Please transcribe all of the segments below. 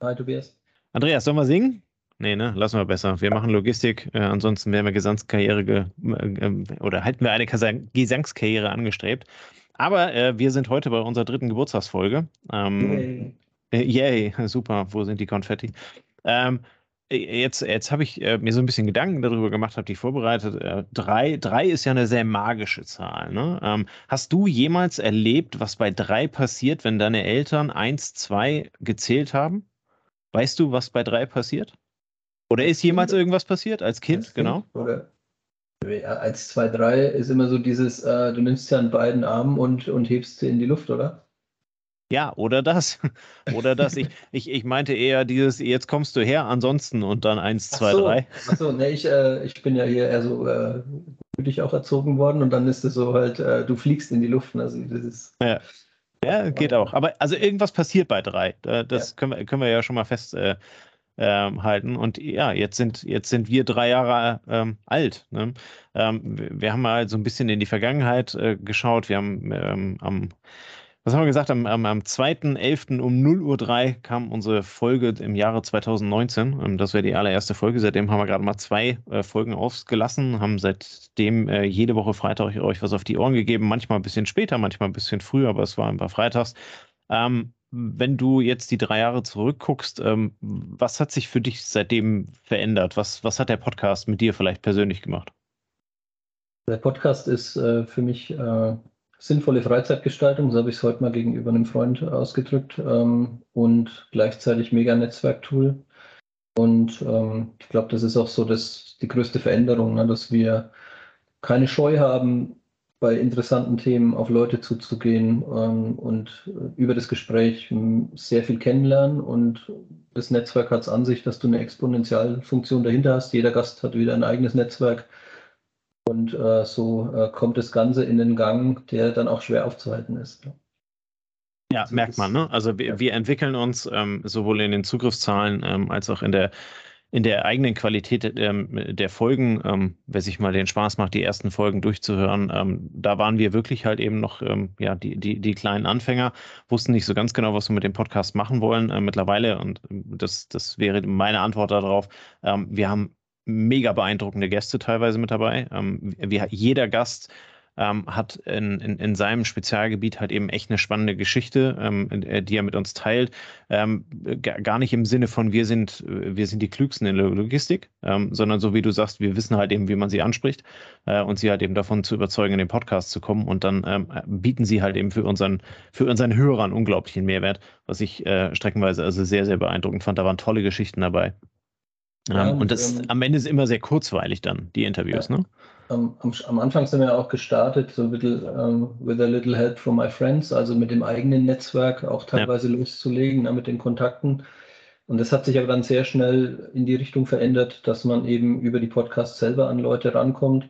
Hi, Tobias. Andreas, sollen wir singen? Nee, ne? Lassen wir besser. Wir machen Logistik, äh, ansonsten werden wir Gesangskarriere ge äh, oder halten wir eine Gesangskarriere angestrebt. Aber äh, wir sind heute bei unserer dritten Geburtstagsfolge. Ähm, yay. Äh, yay, super. Wo sind die Konfetti? Ähm, jetzt jetzt habe ich äh, mir so ein bisschen Gedanken darüber gemacht, habe die vorbereitet. Äh, drei, drei ist ja eine sehr magische Zahl. Ne? Ähm, hast du jemals erlebt, was bei drei passiert, wenn deine Eltern eins, zwei gezählt haben? Weißt du, was bei drei passiert? Oder ist jemals irgendwas passiert als Kind? Als genau. Oder ja, 1, 2, 3 ist immer so dieses, äh, du nimmst ja an beiden Armen und, und hebst sie in die Luft, oder? Ja, oder das. Oder das. Ich, ich, ich meinte eher dieses, jetzt kommst du her, ansonsten und dann 1, 2, 3. Achso, ne, ich, äh, ich bin ja hier eher so äh, auch erzogen worden und dann ist es so halt, äh, du fliegst in die Luft. Also das ist, ja. Ja, geht auch. Aber also irgendwas passiert bei drei. Das ja. können, wir, können wir ja schon mal festhalten. Äh, und ja, jetzt sind, jetzt sind wir drei Jahre ähm, alt. Ne? Ähm, wir haben mal so ein bisschen in die Vergangenheit äh, geschaut. Wir haben ähm, am was haben wir gesagt? Am, am, am 2.11. um 0.03 Uhr kam unsere Folge im Jahre 2019. Ähm, das wäre die allererste Folge. Seitdem haben wir gerade mal zwei äh, Folgen ausgelassen, haben seitdem äh, jede Woche Freitag euch was auf die Ohren gegeben. Manchmal ein bisschen später, manchmal ein bisschen früher, aber es war ein paar Freitags. Ähm, wenn du jetzt die drei Jahre zurückguckst, ähm, was hat sich für dich seitdem verändert? Was, was hat der Podcast mit dir vielleicht persönlich gemacht? Der Podcast ist äh, für mich äh, sinnvolle Freizeitgestaltung, so habe ich es heute mal gegenüber einem Freund ausgedrückt, ähm, und gleichzeitig mega Netzwerktool. Und ähm, ich glaube, das ist auch so das, die größte Veränderung, ne, dass wir keine Scheu haben, bei interessanten Themen auf Leute zuzugehen ähm, und über das Gespräch sehr viel kennenlernen. Und das Netzwerk hat es an sich, dass du eine Exponentialfunktion dahinter hast. Jeder Gast hat wieder ein eigenes Netzwerk und äh, so äh, kommt das Ganze in den Gang, der dann auch schwer aufzuhalten ist. Ja, also merkt man. Ne? Also wir, wir entwickeln uns ähm, sowohl in den Zugriffszahlen ähm, als auch in der in der eigenen Qualität ähm, der Folgen, ähm, wer sich mal den Spaß macht, die ersten Folgen durchzuhören, ähm, da waren wir wirklich halt eben noch ähm, ja, die, die, die kleinen Anfänger, wussten nicht so ganz genau, was wir mit dem Podcast machen wollen äh, mittlerweile. Und ähm, das, das wäre meine Antwort darauf. Ähm, wir haben mega beeindruckende Gäste teilweise mit dabei. Ähm, wie, jeder Gast ähm, hat in, in, in, seinem Spezialgebiet halt eben echt eine spannende Geschichte, ähm, äh, die er mit uns teilt. Ähm, gar nicht im Sinne von wir sind, wir sind die Klügsten in der Logistik, ähm, sondern so wie du sagst, wir wissen halt eben, wie man sie anspricht äh, und sie halt eben davon zu überzeugen, in den Podcast zu kommen und dann ähm, bieten sie halt eben für unseren, für unseren Hörern unglaublichen Mehrwert, was ich äh, streckenweise also sehr, sehr beeindruckend fand. Da waren tolle Geschichten dabei. Ja, und, und, das ähm, am Ende ist immer sehr kurzweilig dann, die Interviews, ja. ne? Am, am, am, Anfang sind wir auch gestartet, so little, um, with a little help from my friends, also mit dem eigenen Netzwerk auch teilweise ja. loszulegen, ne, mit den Kontakten. Und das hat sich aber dann sehr schnell in die Richtung verändert, dass man eben über die Podcasts selber an Leute rankommt.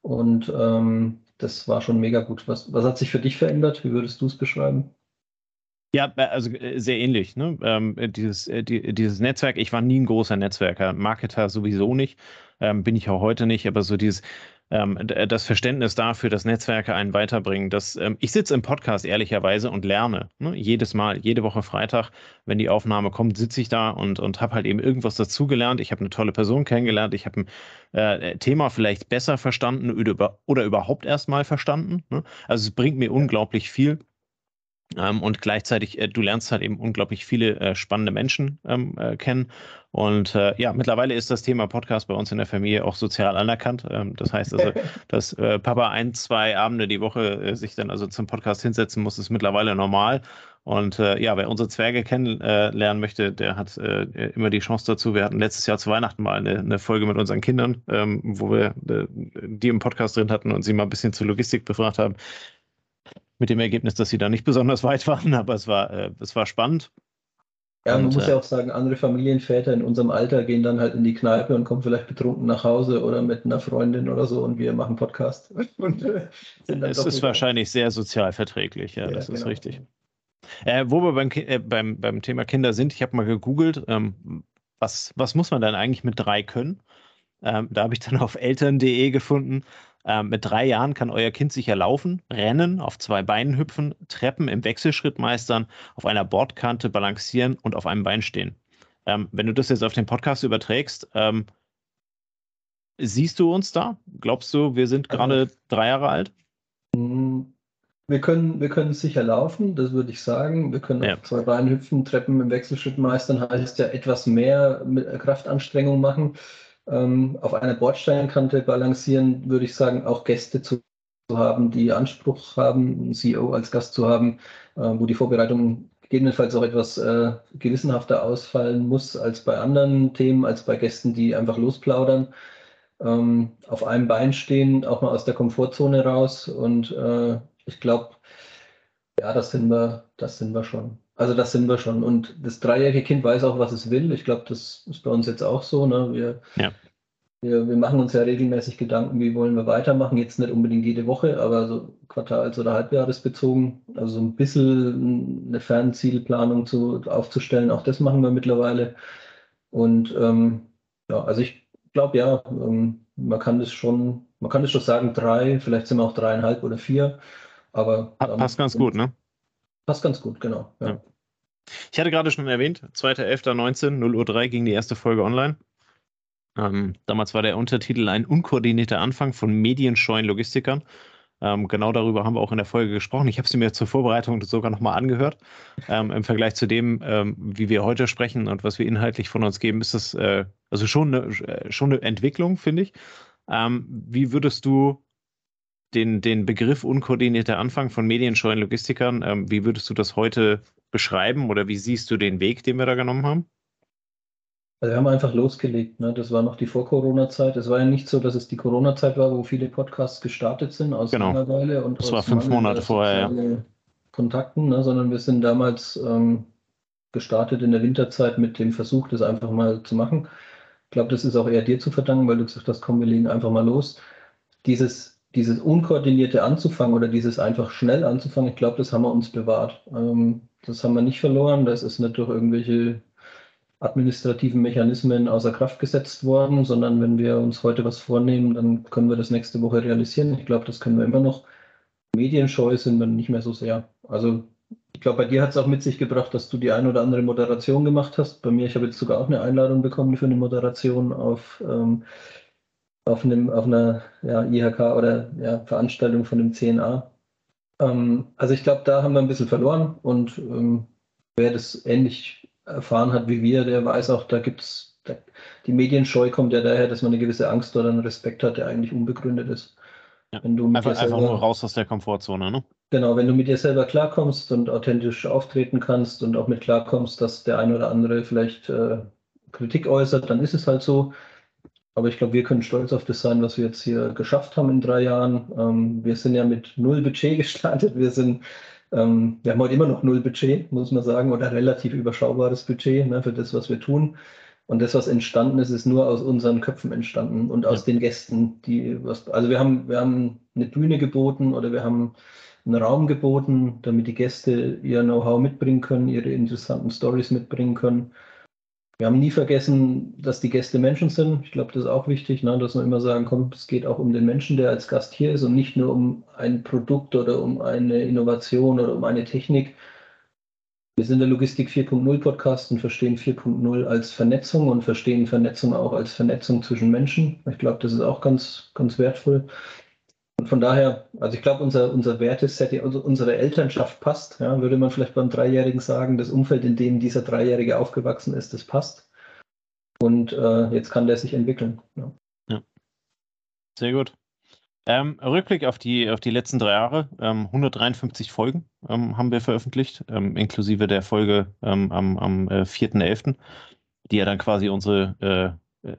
Und ähm, das war schon mega gut. Was, was hat sich für dich verändert? Wie würdest du es beschreiben? Ja, äh, also äh, sehr ähnlich. Ne? Ähm, äh, dieses, die, dieses Netzwerk, ich war nie ein großer Netzwerker, Marketer sowieso nicht, ähm, bin ich auch heute nicht, aber so dieses, ähm, das Verständnis dafür, dass Netzwerke einen weiterbringen. Das, ähm, ich sitze im Podcast ehrlicherweise und lerne. Ne? Jedes Mal, jede Woche Freitag, wenn die Aufnahme kommt, sitze ich da und, und habe halt eben irgendwas dazugelernt. Ich habe eine tolle Person kennengelernt. Ich habe ein äh, Thema vielleicht besser verstanden oder, oder überhaupt erst mal verstanden. Ne? Also es bringt mir unglaublich viel Ähm, und gleichzeitig, äh, du lernst halt eben unglaublich viele äh, spannende Menschen ähm, äh, kennen. Und äh, ja, mittlerweile ist das Thema Podcast bei uns in der Familie auch sozial anerkannt. Ähm, das heißt also, dass äh, Papa ein, zwei Abende die Woche äh, sich dann also zum Podcast hinsetzen muss, ist mittlerweile normal. Und ja, wer unsere Zwerge kennenlernen möchte, der hat immer die Chance dazu. Wir hatten letztes Jahr zu Weihnachten mal eine, eine Folge mit unseren Kindern, ähm, wo wir die im Podcast drin hatten und sie mal ein bisschen zur Logistik befragt haben mit dem Ergebnis, dass sie da nicht besonders weit waren, aber es war, äh, es war spannend. Ja, man und, muss ja äh, auch sagen, andere Familienväter in unserem Alter gehen dann halt in die Kneipe und kommen vielleicht betrunken nach Hause oder mit einer Freundin oder so und wir machen Podcast. Und, äh, es ist wahrscheinlich sehr sozial verträglich, ja, ja das genau. ist richtig. Äh, wo wir beim, äh, beim, beim Thema Kinder sind, ich habe mal gegoogelt, ähm, was, was muss man dann eigentlich mit drei können? Ähm, da habe ich dann auf eltern.de gefunden, ähm, mit drei Jahren kann euer Kind sicher laufen, rennen, auf zwei Beinen hüpfen, Treppen im Wechselschritt meistern, auf einer Bordkante balancieren und auf einem Bein stehen. Ähm, wenn du das jetzt auf den Podcast überträgst, ähm, siehst du uns da? Glaubst du, wir sind gerade also, drei Jahre alt? Hm, wir können, wir können sicher laufen, das würde ich sagen. Wir können ja. auf zwei Beinen hüpfen, Treppen im Wechselschritt meistern, heißt ja etwas mehr mit Kraftanstrengung machen ähm, auf einer Bordsteinkante balancieren, würde ich sagen, auch Gäste zu haben, die Anspruch haben, einen CEO als Gast zu haben, äh, wo die Vorbereitung gegebenenfalls auch etwas äh, gewissenhafter ausfallen muss als bei anderen Themen, als bei Gästen, die einfach losplaudern. Ähm, auf einem Bein stehen, auch mal aus der Komfortzone raus. Und äh, ich glaube, ja, das sind wir, das sind wir schon. Also das sind wir schon. Und das dreijährige Kind weiß auch, was es will. Ich glaube, das ist bei uns jetzt auch so. Ne? Wir, ja. wir, wir machen uns ja regelmäßig Gedanken, wie wollen wir weitermachen. Jetzt nicht unbedingt jede Woche, aber so quartals- oder halbjahresbezogen. Also so ein bisschen eine Fernzielplanung zu, aufzustellen. Auch das machen wir mittlerweile. Und ähm, ja, also ich glaube ja, ähm, man kann das schon, man kann das schon sagen, drei, vielleicht sind wir auch dreieinhalb oder vier. Aber passt ganz gut, ne? Passt ganz gut, genau. Ja. Ja. Ich hatte gerade schon erwähnt, 2.11.19, 0.03 Uhr ging die erste Folge online. Ähm, damals war der Untertitel ein unkoordinierter Anfang von medienscheuen Logistikern. Ähm, genau darüber haben wir auch in der Folge gesprochen. Ich habe sie mir zur Vorbereitung sogar nochmal angehört. Ähm, Im Vergleich zu dem, ähm, wie wir heute sprechen und was wir inhaltlich von uns geben, ist das äh, also schon eine, äh, schon eine Entwicklung, finde ich. Ähm, wie würdest du den, den Begriff unkoordinierter Anfang von medienscheuen Logistikern, ähm, wie würdest du das heute beschreiben oder wie siehst du den Weg, den wir da genommen haben? Also wir haben einfach losgelegt. Ne? Das war noch die Vor-Corona-Zeit. Es war ja nicht so, dass es die Corona-Zeit war, wo viele Podcasts gestartet sind aus genau. Langeweile und das war fünf Monate vorher, ja. Kontakten, ne? sondern wir sind damals ähm, gestartet in der Winterzeit mit dem Versuch, das einfach mal zu machen. Ich glaube, das ist auch eher dir zu verdanken, weil du gesagt hast, komm, wir legen einfach mal los. Dieses dieses unkoordinierte Anzufangen oder dieses einfach schnell anzufangen, ich glaube, das haben wir uns bewahrt. Ähm, das haben wir nicht verloren. Das ist nicht durch irgendwelche administrativen Mechanismen außer Kraft gesetzt worden, sondern wenn wir uns heute was vornehmen, dann können wir das nächste Woche realisieren. Ich glaube, das können wir immer noch. Medienscheu sind wir nicht mehr so sehr. Also ich glaube, bei dir hat es auch mit sich gebracht, dass du die ein oder andere Moderation gemacht hast. Bei mir, ich habe jetzt sogar auch eine Einladung bekommen für eine Moderation auf ähm, auf, einem, auf einer ja, IHK oder ja, Veranstaltung von dem CNA. Ähm, also ich glaube, da haben wir ein bisschen verloren und ähm, wer das ähnlich erfahren hat wie wir, der weiß auch, da gibt es, die Medienscheu kommt ja daher, dass man eine gewisse Angst oder einen Respekt hat, der eigentlich unbegründet ist. Ja. Wenn du einfach, selber, einfach nur raus aus der Komfortzone, ne? Genau, wenn du mit dir selber klarkommst und authentisch auftreten kannst und auch mit klarkommst, dass der eine oder andere vielleicht äh, Kritik äußert, dann ist es halt so. Aber ich glaube, wir können stolz auf das sein, was wir jetzt hier geschafft haben in drei Jahren. Ähm, wir sind ja mit null Budget gestartet. Wir sind, ähm, wir haben heute immer noch null Budget, muss man sagen, oder relativ überschaubares Budget ne, für das, was wir tun. Und das, was entstanden ist, ist nur aus unseren Köpfen entstanden und aus den Gästen, die was, also wir haben, wir haben eine Bühne geboten oder wir haben einen Raum geboten, damit die Gäste ihr Know-how mitbringen können, ihre interessanten Stories mitbringen können. Wir haben nie vergessen, dass die Gäste Menschen sind. Ich glaube, das ist auch wichtig, ne, dass man immer sagen, komm, es geht auch um den Menschen, der als Gast hier ist und nicht nur um ein Produkt oder um eine Innovation oder um eine Technik. Wir sind der Logistik 4.0 Podcast und verstehen 4.0 als Vernetzung und verstehen Vernetzung auch als Vernetzung zwischen Menschen. Ich glaube, das ist auch ganz, ganz wertvoll. Und von daher, also ich glaube, unser, unser Wertesetting, also unsere Elternschaft passt. Ja, würde man vielleicht beim Dreijährigen sagen, das Umfeld, in dem dieser Dreijährige aufgewachsen ist, das passt. Und äh, jetzt kann der sich entwickeln. Ja. ja. Sehr gut. Ähm, Rückblick auf die, auf die letzten drei Jahre. Ähm, 153 Folgen ähm, haben wir veröffentlicht, ähm, inklusive der Folge ähm, am, am äh, 4.11., die ja dann quasi unsere äh, äh,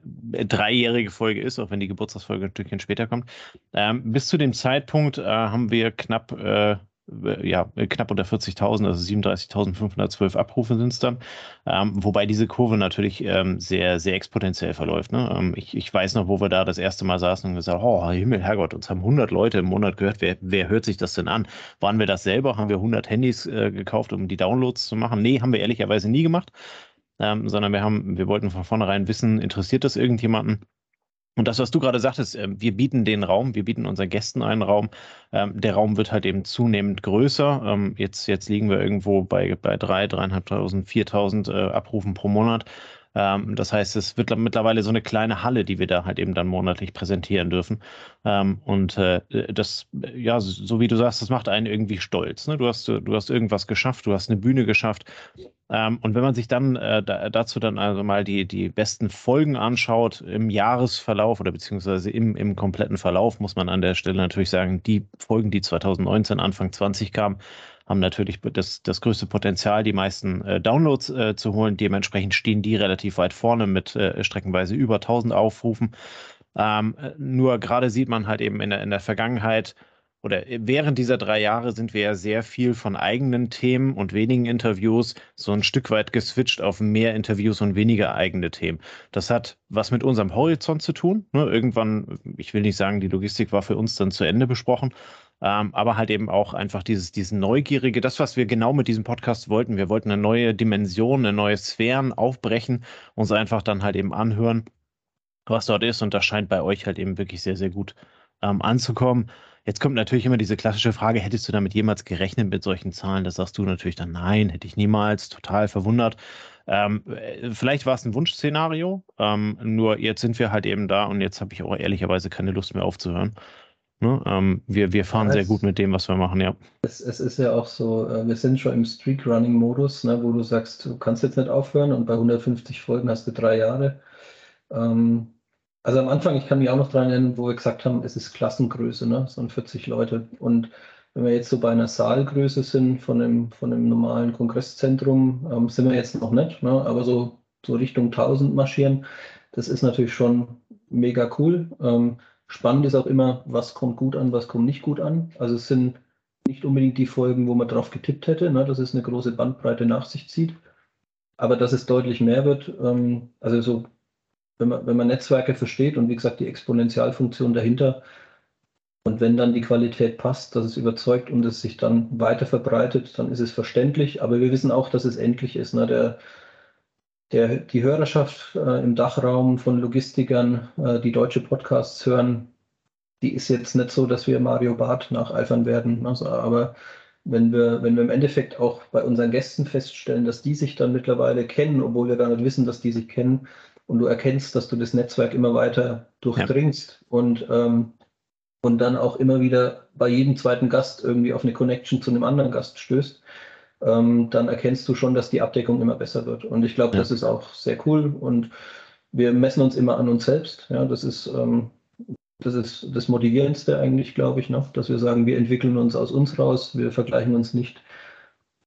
dreijährige Folge ist, auch wenn die Geburtstagsfolge ein Stückchen später kommt. Ähm, bis zu dem Zeitpunkt äh, haben wir knapp äh, äh, ja, knapp unter 40.000, also 37.512 Abrufe sind es dann. Ähm, wobei diese Kurve natürlich ähm, sehr, sehr exponentiell verläuft. Ne? Ähm, ich, ich weiß noch, wo wir da das erste Mal saßen und gesagt oh Himmel, Herrgott, uns haben 100 Leute im Monat gehört. Wer, wer hört sich das denn an? Waren wir das selber? Haben wir 100 Handys äh, gekauft, um die Downloads zu machen? Nee, haben wir ehrlicherweise nie gemacht. Ähm, sondern wir haben, wir wollten von vornherein wissen, interessiert das irgendjemanden? Und das, was du gerade sagtest, ähm, wir bieten den Raum, wir bieten unseren Gästen einen Raum. Ähm, der Raum wird halt eben zunehmend größer. Ähm, jetzt, jetzt liegen wir irgendwo bei, bei drei, dreieinhalbtausend, viertausend äh, Abrufen pro Monat. Ähm, das heißt, es wird mittlerweile so eine kleine Halle, die wir da halt eben dann monatlich präsentieren dürfen. Ähm, und äh, das, ja, so wie du sagst, das macht einen irgendwie stolz. Ne? Du, hast, du hast irgendwas geschafft, du hast eine Bühne geschafft. Ähm, und wenn man sich dann äh, dazu dann also mal die, die besten Folgen anschaut im Jahresverlauf oder beziehungsweise im, im kompletten Verlauf, muss man an der Stelle natürlich sagen, die Folgen, die 2019, Anfang 20 kamen, haben natürlich das, das größte Potenzial, die meisten äh, Downloads äh, zu holen. Dementsprechend stehen die relativ weit vorne mit äh, streckenweise über 1000 Aufrufen. Ähm, nur gerade sieht man halt eben in der, in der Vergangenheit oder während dieser drei Jahre sind wir ja sehr viel von eigenen Themen und wenigen Interviews so ein Stück weit geswitcht auf mehr Interviews und weniger eigene Themen. Das hat was mit unserem Horizont zu tun. Ne? Irgendwann, ich will nicht sagen, die Logistik war für uns dann zu Ende besprochen, ähm, aber halt eben auch einfach dieses, dieses Neugierige, das, was wir genau mit diesem Podcast wollten. Wir wollten eine neue Dimension, eine neue Sphären aufbrechen, uns einfach dann halt eben anhören, was dort ist. Und das scheint bei euch halt eben wirklich sehr, sehr gut ähm, anzukommen. Jetzt kommt natürlich immer diese klassische Frage, hättest du damit jemals gerechnet mit solchen Zahlen? Das sagst du natürlich dann, nein, hätte ich niemals, total verwundert. Ähm, äh, vielleicht war es ein Wunschszenario, ähm, nur jetzt sind wir halt eben da und jetzt habe ich auch ehrlicherweise keine Lust mehr aufzuhören. Ne? Ähm, wir, wir fahren sehr gut mit dem, was wir machen, ja. Es, es ist ja auch so, äh, wir sind schon im Streak-Running-Modus, ne, wo du sagst, du kannst jetzt nicht aufhören und bei 150 Folgen hast du drei Jahre. Ähm, also am Anfang, ich kann mich auch noch dran erinnern, wo wir gesagt haben, es ist Klassengröße, ne, so 40 Leute. Und wenn wir jetzt so bei einer Saalgröße sind von einem, von einem normalen Kongresszentrum, ähm, sind wir jetzt noch nicht, ne, aber so, so Richtung 1000 marschieren, das ist natürlich schon mega cool. Ähm, Spannend ist auch immer, was kommt gut an, was kommt nicht gut an. Also es sind nicht unbedingt die Folgen, wo man drauf getippt hätte, ne, dass es eine große Bandbreite nach sich zieht. Aber dass es deutlich mehr wird, ähm, also so, wenn man, wenn man Netzwerke versteht und wie gesagt die Exponentialfunktion dahinter, und wenn dann die Qualität passt, dass es überzeugt und es sich dann weiter verbreitet, dann ist es verständlich. Aber wir wissen auch, dass es endlich ist. Ne? Der, der, die Hörerschaft äh, im Dachraum von Logistikern, äh, die deutsche Podcasts hören, die ist jetzt nicht so, dass wir Mario Barth nacheifern werden. Also, aber wenn wir, wenn wir im Endeffekt auch bei unseren Gästen feststellen, dass die sich dann mittlerweile kennen, obwohl wir gar nicht wissen, dass die sich kennen, und du erkennst, dass du das Netzwerk immer weiter durchdringst ja. und, ähm, und dann auch immer wieder bei jedem zweiten Gast irgendwie auf eine Connection zu einem anderen Gast stößt, ähm, dann erkennst du schon, dass die Abdeckung immer besser wird. Und ich glaube, ja. das ist auch sehr cool. Und wir messen uns immer an uns selbst. Ja, das ist, ähm, das ist das Motivierendste eigentlich, glaube ich, noch, dass wir sagen, wir entwickeln uns aus uns raus. Wir vergleichen uns nicht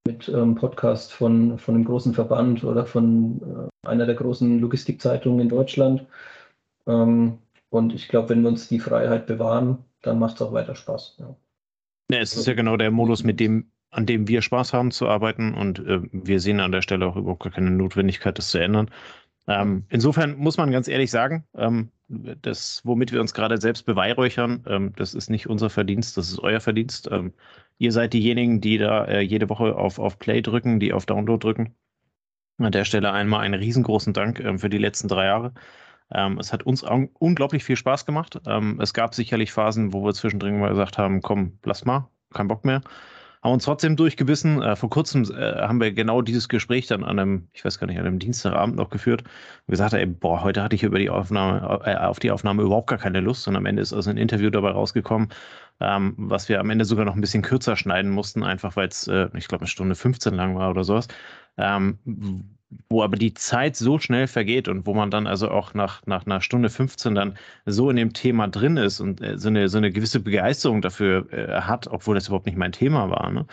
mit ähm, Podcast von, von einem großen Verband oder von äh, einer der großen Logistikzeitungen in Deutschland. Ähm, und ich glaube, wenn wir uns die Freiheit bewahren, dann macht es auch weiter Spaß. Ja. Ja, es ist ja genau der Modus, mit dem an dem wir Spaß haben zu arbeiten und äh, wir sehen an der Stelle auch überhaupt gar keine Notwendigkeit, das zu ändern. Ähm, insofern muss man ganz ehrlich sagen, ähm, das, womit wir uns gerade selbst beweihräuchern, ähm, das ist nicht unser Verdienst, das ist euer Verdienst. Ähm, ihr seid diejenigen, die da äh, jede Woche auf, auf Play drücken, die auf Download drücken. An der Stelle einmal einen riesengroßen Dank ähm, für die letzten drei Jahre. Ähm, es hat uns unglaublich viel Spaß gemacht. es gab sicherlich Phasen, wo wir zwischendrin mal gesagt haben, komm, lass mal, kein Bock mehr. Haben uns trotzdem durchgebissen. Äh, vor kurzem äh, haben wir genau dieses Gespräch dann an einem, ich weiß gar nicht, an einem Dienstagabend noch geführt und gesagt, ey, boah, heute hatte ich über die Aufnahme, äh, auf die Aufnahme überhaupt gar keine Lust und am Ende ist also ein Interview dabei rausgekommen, ähm, was wir am Ende sogar noch ein bisschen kürzer schneiden mussten, einfach weil es, äh, ich glaube, eine Stunde 15 lang war oder sowas. Ähm, wo aber die Zeit so schnell vergeht und wo man dann also auch nach, nach einer Stunde 15 dann so in dem Thema drin ist und äh, so, eine, so eine gewisse Begeisterung dafür äh, hat, obwohl das überhaupt nicht mein Thema war. Ne?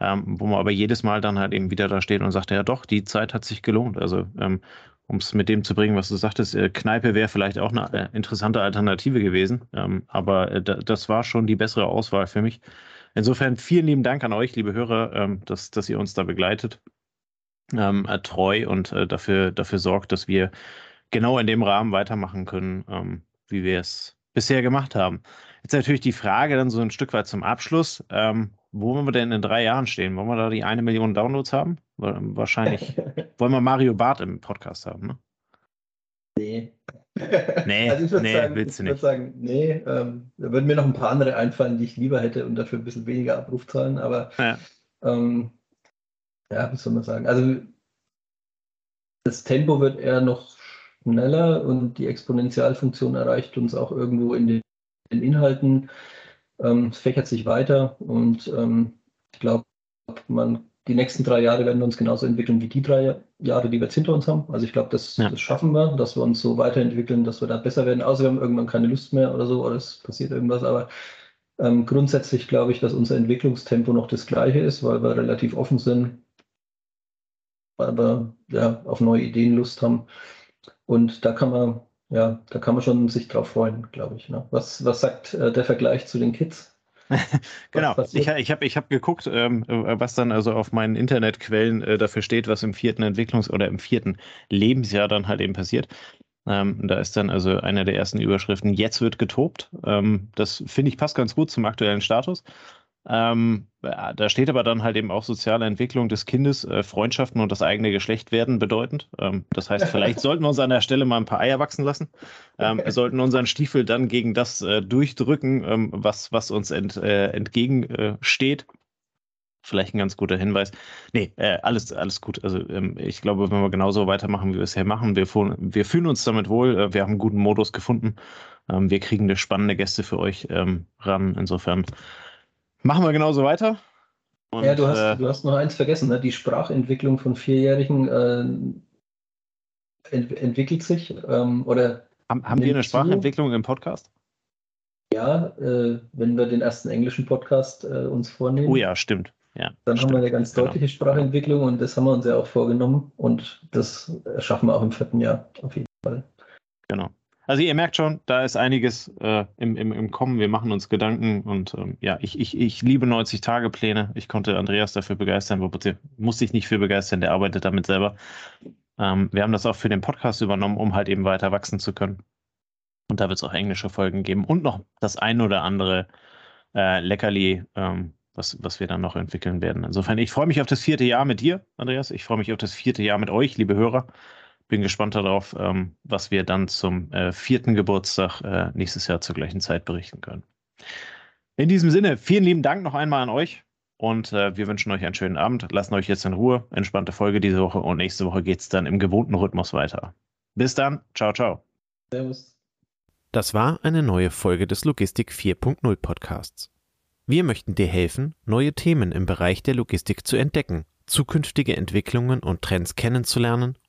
Ähm, wo man aber jedes Mal dann halt eben wieder da steht und sagt, ja doch, die Zeit hat sich gelohnt. Also ähm, um es mit dem zu bringen, was du sagtest, äh, Kneipe wäre vielleicht auch eine äh, interessante Alternative gewesen. Ähm, aber äh, das war schon die bessere Auswahl für mich. Insofern vielen lieben Dank an euch, liebe Hörer, ähm, dass, dass ihr uns da begleitet ähm, äh, treu und äh, dafür, dafür sorgt, dass wir genau in dem Rahmen weitermachen können, ähm, wie wir es bisher gemacht haben. Jetzt natürlich die Frage dann so ein Stück weit zum Abschluss. Ähm, wo wollen wir denn in drei Jahren stehen? Wollen wir da die eine Million Downloads haben? Wahrscheinlich. wollen wir Mario Barth im Podcast haben, ne? Nee. Nee, also ich würde nee, sagen, willst du ich würd nicht. sagen, nee, ähm, da würden mir noch ein paar andere einfallen, die ich lieber hätte und dafür ein bisschen weniger Abrufzahlen, aber Ja. ähm, ja, was soll man sagen? Also das Tempo wird eher noch schneller und die Exponentialfunktion erreicht uns auch irgendwo in den, den Inhalten. Ähm, es fächert sich weiter und ähm, ich glaube, man die nächsten drei Jahre werden wir uns genauso entwickeln wie die drei Jahre, die wir jetzt hinter uns haben. Also ich glaube, das, Ja. das schaffen wir, dass wir uns so weiterentwickeln, dass wir da besser werden. Außer wir haben irgendwann keine Lust mehr oder so, oder es passiert irgendwas. Aber ähm, grundsätzlich glaube ich, dass unser Entwicklungstempo noch das gleiche ist, weil wir relativ offen sind, weil wir ja, auf neue Ideen Lust haben. Und da kann man, ja, da kann man schon sich drauf freuen, glaube ich. Ne? Was, was sagt äh, der Vergleich zu den Kids? Genau, ich, ich habe ich hab geguckt, ähm, äh, was dann also auf meinen Internetquellen äh, dafür steht, was im vierten Entwicklungs- oder im vierten Lebensjahr dann halt eben passiert. Ähm, da ist dann also eine der ersten Überschriften, jetzt wird getobt. Ähm, das finde ich passt ganz gut zum aktuellen Status. Ähm, ja, da steht aber dann halt eben auch soziale Entwicklung des Kindes, äh, Freundschaften und das eigene Geschlecht werden bedeutend. Ähm, das heißt, vielleicht sollten wir uns an der Stelle mal ein paar Eier wachsen lassen. Ähm, wir sollten unseren Stiefel dann gegen das äh, durchdrücken, ähm, was, was uns ent, äh, entgegensteht. Vielleicht ein ganz guter Hinweis. Nee, äh, alles, alles gut. Also ähm, ich glaube, wenn wir genauso weitermachen, wie wir es hier machen, wir, wir fühlen uns damit wohl. Äh, wir haben einen guten Modus gefunden. Ähm, wir kriegen eine spannende Gäste für euch ähm, ran. Insofern machen wir genauso weiter. Und, ja, du hast, äh, du hast noch eins vergessen, ne? die Sprachentwicklung von Vierjährigen äh, ent entwickelt sich. Ähm, oder haben, haben wir eine? Sprachentwicklung im Podcast? ja, äh, wenn wir den ersten englischen Podcast äh, uns vornehmen, Oh ja, stimmt. Ja, dann stimmt. haben wir eine ganz Genau. deutliche Sprachentwicklung und das haben wir uns ja auch vorgenommen und das schaffen wir auch im vierten Jahr auf jeden Fall. Genau. Also ihr merkt schon, da ist einiges äh, im, im, im Kommen. Wir machen uns Gedanken und ähm, ja, ich, ich, ich liebe 90-Tage-Pläne. Ich konnte Andreas dafür begeistern, wobei musste ich nicht für begeistern, der arbeitet damit selber. Ähm, wir haben das auch für den Podcast übernommen, um halt eben weiter wachsen zu können. Und da wird es auch englische Folgen geben und noch das ein oder andere äh, Leckerli, ähm, was, was wir dann noch entwickeln werden. Insofern, ich freue mich auf das vierte Jahr mit dir, Andreas. Ich freue mich auf das vierte Jahr mit euch, liebe Hörer. Bin gespannt darauf, ähm, was wir dann zum äh, vierten Geburtstag äh, nächstes Jahr zur gleichen Zeit berichten können. In diesem Sinne, vielen lieben Dank noch einmal an euch und äh, wir wünschen euch einen schönen Abend. Lassen euch jetzt in Ruhe. Entspannte Folge diese Woche und nächste Woche geht es dann im gewohnten Rhythmus weiter. Bis dann. Ciao, ciao. Servus. Das war eine neue Folge des Logistik 4.0 Podcasts. Wir möchten dir helfen, neue Themen im Bereich der Logistik zu entdecken, zukünftige Entwicklungen und Trends kennenzulernen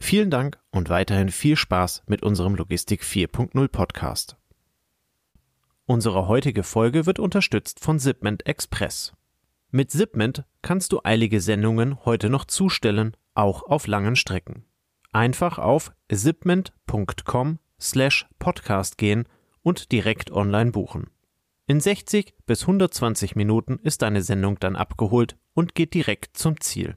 Vielen Dank und weiterhin viel Spaß mit unserem Logistik 4.0 Podcast. Unsere heutige Folge wird unterstützt von Zipment Express. Mit Zipment kannst du eilige Sendungen heute noch zustellen, auch auf langen Strecken. Einfach auf zipment.com slash podcast gehen und direkt online buchen. In 60 bis 120 Minuten ist deine Sendung dann abgeholt und geht direkt zum Ziel.